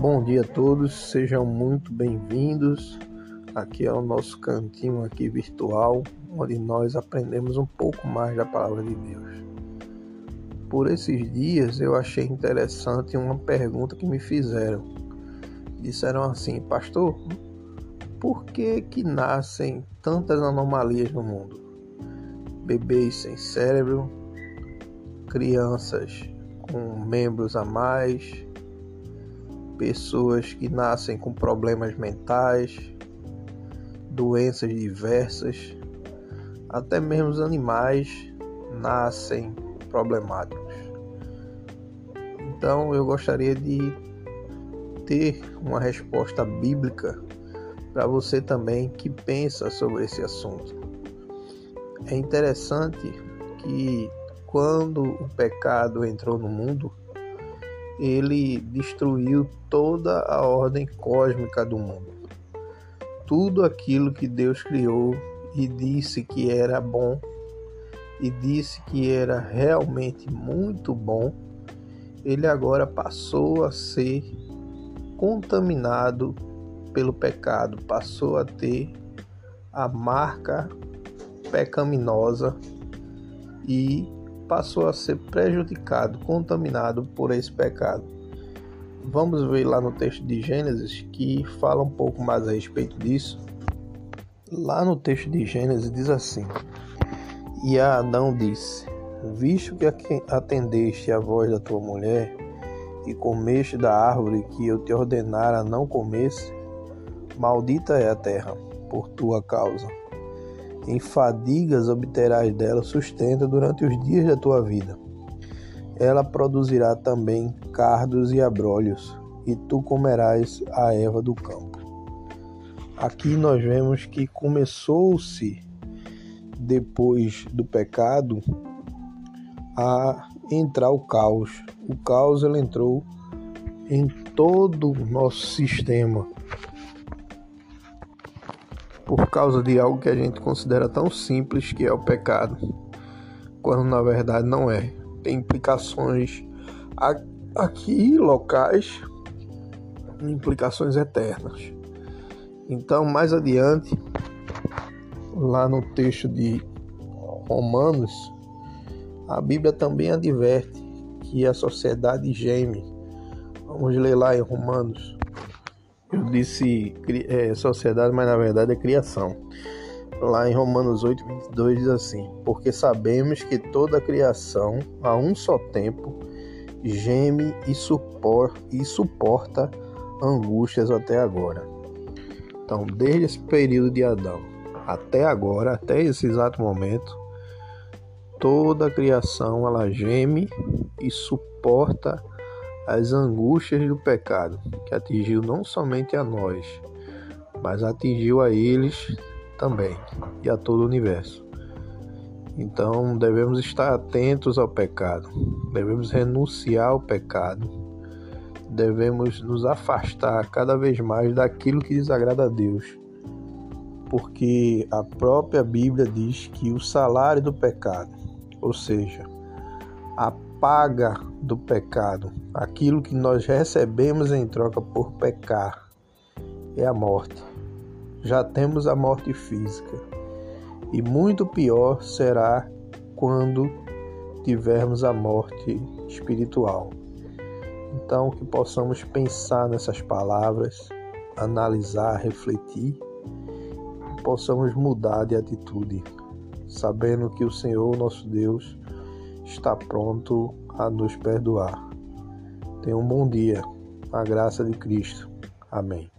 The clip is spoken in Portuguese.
Bom dia a todos, sejam muito bem-vindos. Aqui é o nosso cantinho aqui virtual, onde nós aprendemos um pouco mais da palavra de Deus. Por esses dias eu achei interessante uma pergunta que me fizeram. Disseram assim, pastor, por que que nascem tantas anomalias no mundo? Bebês sem cérebro, crianças com membros a mais, pessoas que nascem com problemas mentais, doenças diversas, até mesmo os animais nascem problemáticos. Então eu gostaria de ter uma resposta bíblica para você também que pensa sobre esse assunto. É interessante que quando o pecado entrou no mundo, ele destruiu toda a ordem cósmica do mundo. Tudo aquilo que Deus criou e disse que era bom e disse que era realmente muito bom, ele agora passou a ser contaminado pelo pecado, passou a ter a marca pecaminosa e passou a ser prejudicado, contaminado por esse pecado. Vamos ver lá no texto de Gênesis que fala um pouco mais a respeito disso. Lá no texto de Gênesis diz assim: E a Adão disse: Visto que atendeste a voz da tua mulher e comeste da árvore que eu te ordenara não comesse, maldita é a terra por tua causa em fadigas obterás dela sustento durante os dias da tua vida. Ela produzirá também cardos e abrolhos, e tu comerás a erva do campo. Aqui nós vemos que começou-se, depois do pecado, a entrar o caos. O caos ele entrou em todo o nosso sistema por causa de algo que a gente considera tão simples que é o pecado, quando na verdade não é. Tem implicações aqui locais, implicações eternas. Então, mais adiante, lá no texto de Romanos, a Bíblia também adverte que a sociedade geme. Vamos ler lá em Romanos eu disse é, sociedade, mas na verdade é criação. Lá em Romanos 8, 22 diz assim: Porque sabemos que toda a criação, a um só tempo, geme e, supor, e suporta angústias até agora. Então, desde esse período de Adão até agora, até esse exato momento, toda a criação ela geme e suporta as angústias do pecado, que atingiu não somente a nós, mas atingiu a eles também e a todo o universo. Então devemos estar atentos ao pecado, devemos renunciar ao pecado, devemos nos afastar cada vez mais daquilo que desagrada a Deus, porque a própria Bíblia diz que o salário do pecado, ou seja, a paga do pecado, aquilo que nós recebemos em troca por pecar, é a morte. Já temos a morte física e muito pior será quando tivermos a morte espiritual. Então, que possamos pensar nessas palavras, analisar, refletir, e possamos mudar de atitude, sabendo que o Senhor, nosso Deus, está pronto a nos perdoar. Tenha um bom dia. A graça de Cristo. Amém.